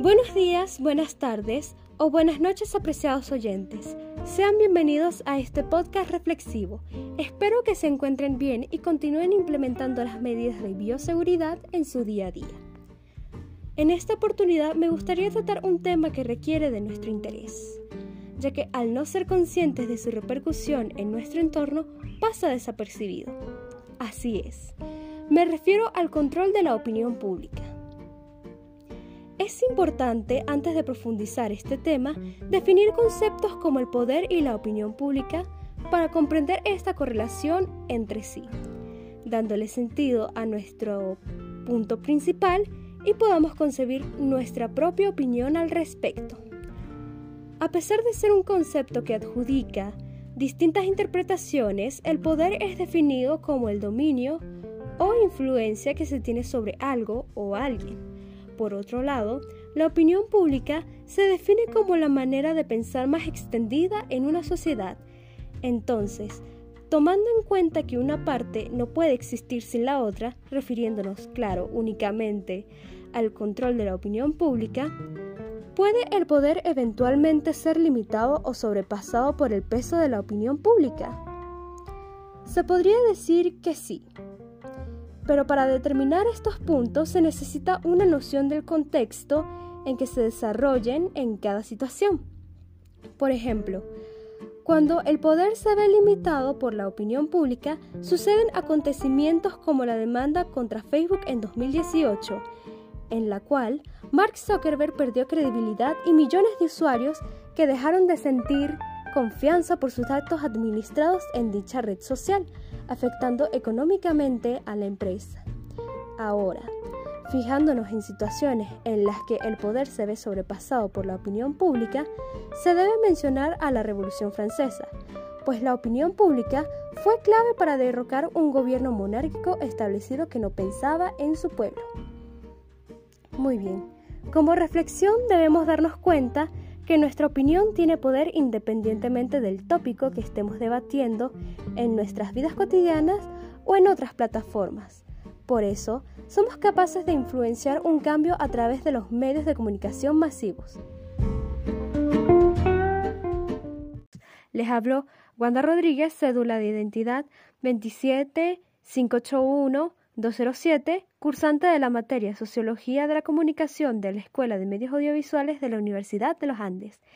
Buenos días, buenas tardes o buenas noches apreciados oyentes. Sean bienvenidos a este podcast reflexivo. Espero que se encuentren bien y continúen implementando las medidas de bioseguridad en su día a día. En esta oportunidad me gustaría tratar un tema que requiere de nuestro interés, ya que al no ser conscientes de su repercusión en nuestro entorno pasa desapercibido. Así es, me refiero al control de la opinión pública. Es importante, antes de profundizar este tema, definir conceptos como el poder y la opinión pública para comprender esta correlación entre sí, dándole sentido a nuestro punto principal y podamos concebir nuestra propia opinión al respecto. A pesar de ser un concepto que adjudica distintas interpretaciones, el poder es definido como el dominio o influencia que se tiene sobre algo o alguien por otro lado, la opinión pública se define como la manera de pensar más extendida en una sociedad. Entonces, tomando en cuenta que una parte no puede existir sin la otra, refiriéndonos, claro, únicamente al control de la opinión pública, ¿puede el poder eventualmente ser limitado o sobrepasado por el peso de la opinión pública? Se podría decir que sí, pero para determinar estos puntos se necesita una noción del contexto en que se desarrollen en cada situación. Por ejemplo, cuando el poder se ve limitado por la opinión pública, suceden acontecimientos como la demanda contra Facebook en 2018, en la cual Mark Zuckerberg perdió credibilidad y millones de usuarios que dejaron de sentir confianza por sus datos administrados en dicha red social, afectando económicamente a la empresa. Ahora, fijándonos en situaciones en las que el poder se ve sobrepasado por la opinión pública, se debe mencionar a la Revolución Francesa, pues la opinión pública fue clave para derrocar un gobierno monárquico establecido que no pensaba en su pueblo. Muy bien, como reflexión debemos darnos cuenta que nuestra opinión tiene poder independientemente del tópico que estemos debatiendo en nuestras vidas cotidianas o en otras plataformas. Por eso, somos capaces de influenciar un cambio a través de los medios de comunicación masivos. Les hablo Wanda Rodríguez, cédula de identidad 27581 207, cursante de la materia Sociología de la Comunicación de la Escuela de Medios Audiovisuales de la Universidad de los Andes.